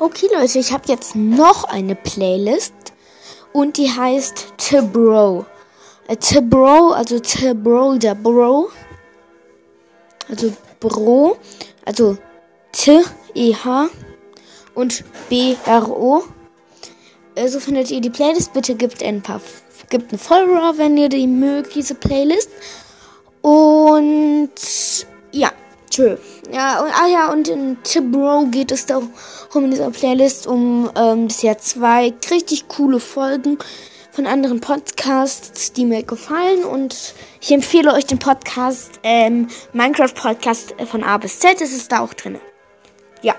Okay, Leute, ich habe jetzt noch eine Playlist und die heißt T-Bro. Äh, T-Bro, also T-Bro, der Bro. Also Bro, also T-E-H und B-R-O. Äh, so findet ihr die Playlist. Bitte gebt ein paar, gebt eine Follower, wenn ihr die mögt, diese Playlist. Und ja, tschö. Ja, und, ah ja, und in Tibro geht es darum in dieser Playlist um ähm, bisher zwei richtig coole Folgen von anderen Podcasts, die mir gefallen. Und ich empfehle euch den Podcast, ähm, Minecraft Podcast von A bis Z. Das ist da auch drin. Ja.